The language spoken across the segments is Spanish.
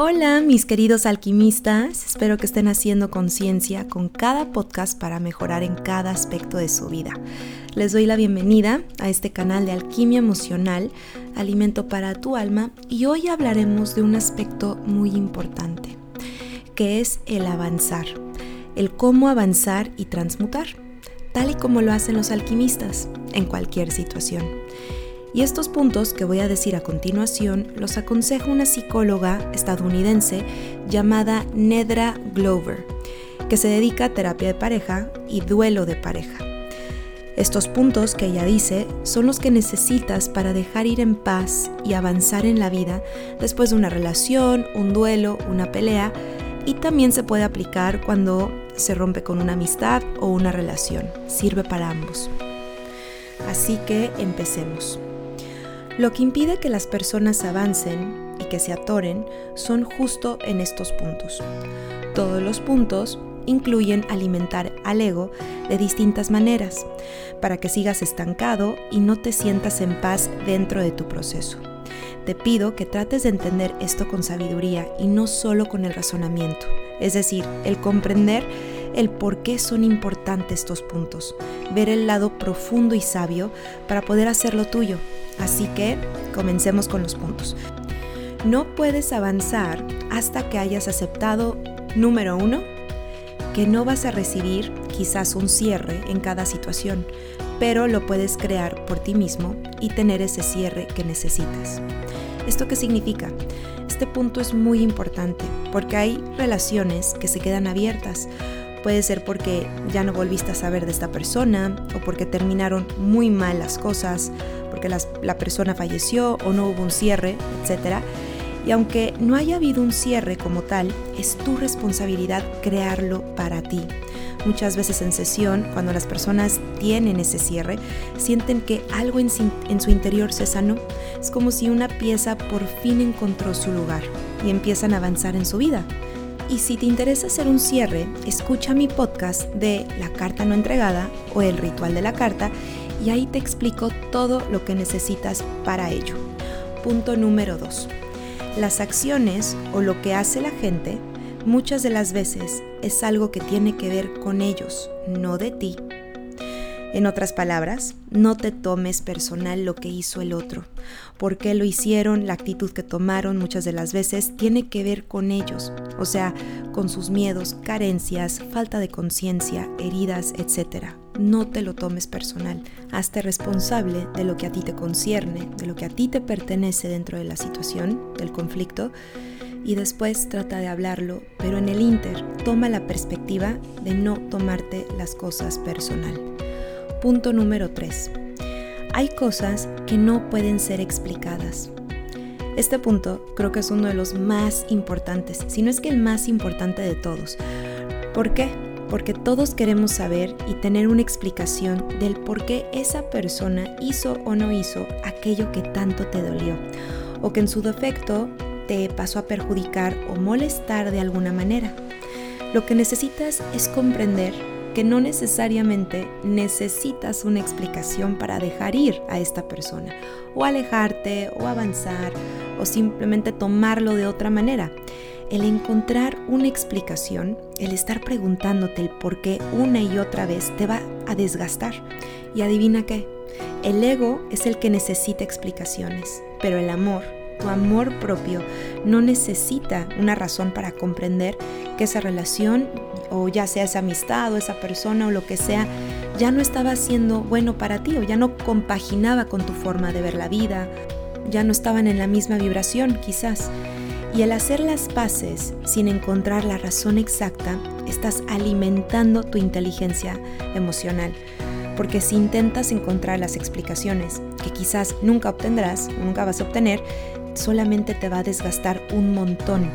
Hola mis queridos alquimistas, espero que estén haciendo conciencia con cada podcast para mejorar en cada aspecto de su vida. Les doy la bienvenida a este canal de alquimia emocional, alimento para tu alma, y hoy hablaremos de un aspecto muy importante, que es el avanzar, el cómo avanzar y transmutar, tal y como lo hacen los alquimistas en cualquier situación. Y estos puntos que voy a decir a continuación los aconseja una psicóloga estadounidense llamada Nedra Glover, que se dedica a terapia de pareja y duelo de pareja. Estos puntos que ella dice son los que necesitas para dejar ir en paz y avanzar en la vida después de una relación, un duelo, una pelea y también se puede aplicar cuando se rompe con una amistad o una relación. Sirve para ambos. Así que empecemos. Lo que impide que las personas avancen y que se atoren son justo en estos puntos. Todos los puntos incluyen alimentar al ego de distintas maneras, para que sigas estancado y no te sientas en paz dentro de tu proceso. Te pido que trates de entender esto con sabiduría y no solo con el razonamiento, es decir, el comprender el por qué son importantes estos puntos, ver el lado profundo y sabio para poder hacerlo tuyo Así que comencemos con los puntos. No puedes avanzar hasta que hayas aceptado, número uno, que no vas a recibir quizás un cierre en cada situación, pero lo puedes crear por ti mismo y tener ese cierre que necesitas. ¿Esto qué significa? Este punto es muy importante porque hay relaciones que se quedan abiertas. Puede ser porque ya no volviste a saber de esta persona o porque terminaron muy mal las cosas porque la persona falleció o no hubo un cierre, etc. Y aunque no haya habido un cierre como tal, es tu responsabilidad crearlo para ti. Muchas veces en sesión, cuando las personas tienen ese cierre, sienten que algo en, en su interior se sanó. Es como si una pieza por fin encontró su lugar y empiezan a avanzar en su vida. Y si te interesa hacer un cierre, escucha mi podcast de La carta no entregada o El ritual de la carta y ahí te explico todo lo que necesitas para ello. Punto número 2. Las acciones o lo que hace la gente muchas de las veces es algo que tiene que ver con ellos, no de ti. En otras palabras, no te tomes personal lo que hizo el otro. ¿Por qué lo hicieron? La actitud que tomaron muchas de las veces tiene que ver con ellos, o sea, con sus miedos, carencias, falta de conciencia, heridas, etc. No te lo tomes personal. Hazte responsable de lo que a ti te concierne, de lo que a ti te pertenece dentro de la situación, del conflicto, y después trata de hablarlo, pero en el inter toma la perspectiva de no tomarte las cosas personal. Punto número 3. Hay cosas que no pueden ser explicadas. Este punto creo que es uno de los más importantes, si no es que el más importante de todos. ¿Por qué? Porque todos queremos saber y tener una explicación del por qué esa persona hizo o no hizo aquello que tanto te dolió, o que en su defecto te pasó a perjudicar o molestar de alguna manera. Lo que necesitas es comprender que no necesariamente necesitas una explicación para dejar ir a esta persona, o alejarte, o avanzar, o simplemente tomarlo de otra manera. El encontrar una explicación, el estar preguntándote el por qué una y otra vez te va a desgastar. Y adivina qué, el ego es el que necesita explicaciones, pero el amor tu amor propio no necesita una razón para comprender que esa relación, o ya sea esa amistad o esa persona o lo que sea, ya no estaba siendo bueno para ti o ya no compaginaba con tu forma de ver la vida, ya no estaban en la misma vibración quizás. Y al hacer las paces sin encontrar la razón exacta, estás alimentando tu inteligencia emocional. Porque si intentas encontrar las explicaciones que quizás nunca obtendrás, nunca vas a obtener, solamente te va a desgastar un montón.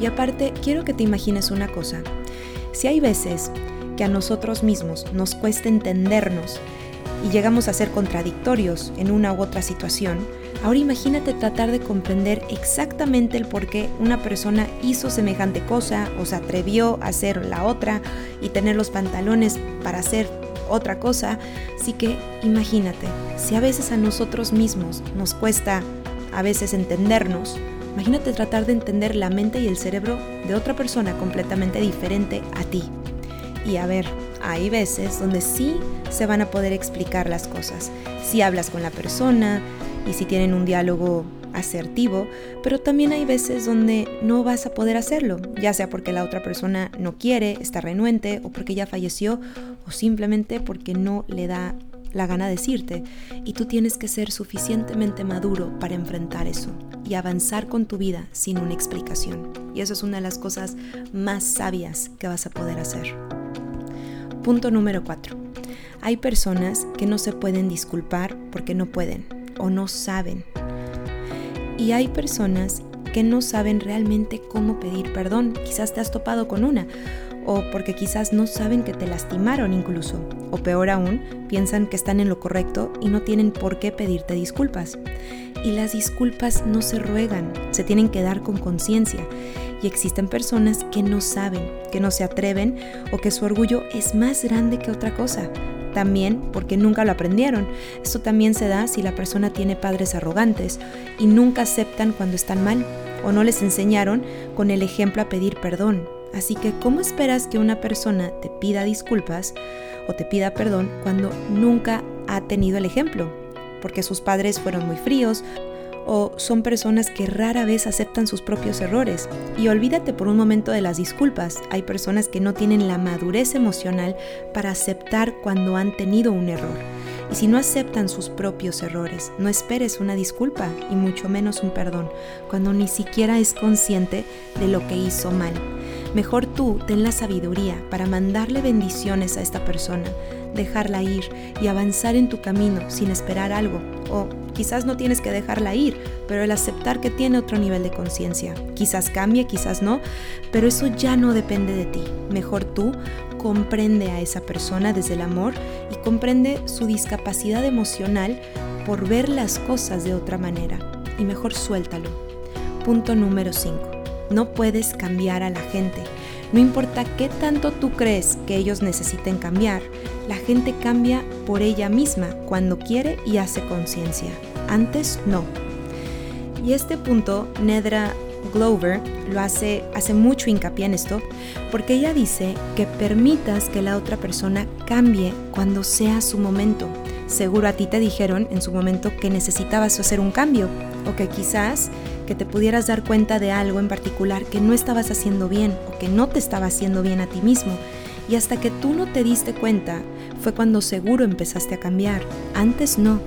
Y aparte, quiero que te imagines una cosa. Si hay veces que a nosotros mismos nos cuesta entendernos y llegamos a ser contradictorios en una u otra situación, ahora imagínate tratar de comprender exactamente el por qué una persona hizo semejante cosa o se atrevió a hacer la otra y tener los pantalones para hacer otra cosa. Así que imagínate, si a veces a nosotros mismos nos cuesta a veces entendernos, Imagínate tratar de entender la mente y el cerebro de otra persona completamente diferente a ti. Y a ver, hay veces donde sí se van a poder explicar las cosas. Si hablas con la persona y si tienen un diálogo asertivo, pero también hay veces donde no vas a poder hacerlo, ya sea porque la otra persona no quiere, está renuente o porque ya falleció o simplemente porque no le da la gana de decirte y tú tienes que ser suficientemente maduro para enfrentar eso y avanzar con tu vida sin una explicación. Y eso es una de las cosas más sabias que vas a poder hacer. Punto número 4. Hay personas que no se pueden disculpar porque no pueden o no saben. Y hay personas que no saben realmente cómo pedir perdón. Quizás te has topado con una. O porque quizás no saben que te lastimaron incluso. O peor aún, piensan que están en lo correcto y no tienen por qué pedirte disculpas. Y las disculpas no se ruegan, se tienen que dar con conciencia y existen personas que no saben, que no se atreven o que su orgullo es más grande que otra cosa. También porque nunca lo aprendieron. Esto también se da si la persona tiene padres arrogantes y nunca aceptan cuando están mal o no les enseñaron con el ejemplo a pedir perdón. Así que, ¿cómo esperas que una persona te pida disculpas o te pida perdón cuando nunca ha tenido el ejemplo? Porque sus padres fueron muy fríos o son personas que rara vez aceptan sus propios errores. Y olvídate por un momento de las disculpas. Hay personas que no tienen la madurez emocional para aceptar cuando han tenido un error. Y si no aceptan sus propios errores, no esperes una disculpa y mucho menos un perdón, cuando ni siquiera es consciente de lo que hizo mal. Mejor tú ten la sabiduría para mandarle bendiciones a esta persona, dejarla ir y avanzar en tu camino sin esperar algo. O quizás no tienes que dejarla ir, pero el aceptar que tiene otro nivel de conciencia. Quizás cambie, quizás no, pero eso ya no depende de ti. Mejor tú comprende a esa persona desde el amor y comprende su discapacidad emocional por ver las cosas de otra manera. Y mejor suéltalo. Punto número 5. No puedes cambiar a la gente no importa qué tanto tú crees que ellos necesiten cambiar, la gente cambia por ella misma cuando quiere y hace conciencia. Antes no. Y este punto, Nedra Glover lo hace, hace mucho hincapié en esto, porque ella dice que permitas que la otra persona cambie cuando sea su momento. Seguro a ti te dijeron en su momento que necesitabas hacer un cambio, o que quizás que te pudieras dar cuenta de algo en particular que no estabas haciendo bien o que no te estaba haciendo bien a ti mismo. Y hasta que tú no te diste cuenta fue cuando seguro empezaste a cambiar. Antes no.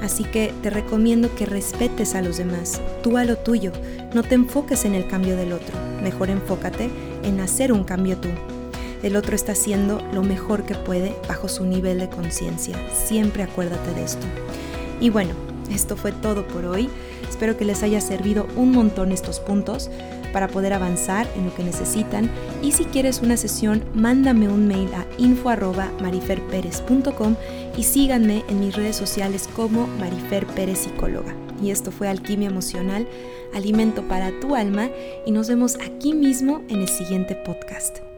Así que te recomiendo que respetes a los demás, tú a lo tuyo. No te enfoques en el cambio del otro. Mejor enfócate en hacer un cambio tú. El otro está haciendo lo mejor que puede bajo su nivel de conciencia. Siempre acuérdate de esto. Y bueno, esto fue todo por hoy. Espero que les haya servido un montón estos puntos para poder avanzar en lo que necesitan y si quieres una sesión, mándame un mail a info@mariferperez.com y síganme en mis redes sociales como Marifer Psicóloga. Y esto fue Alquimia Emocional, alimento para tu alma y nos vemos aquí mismo en el siguiente podcast.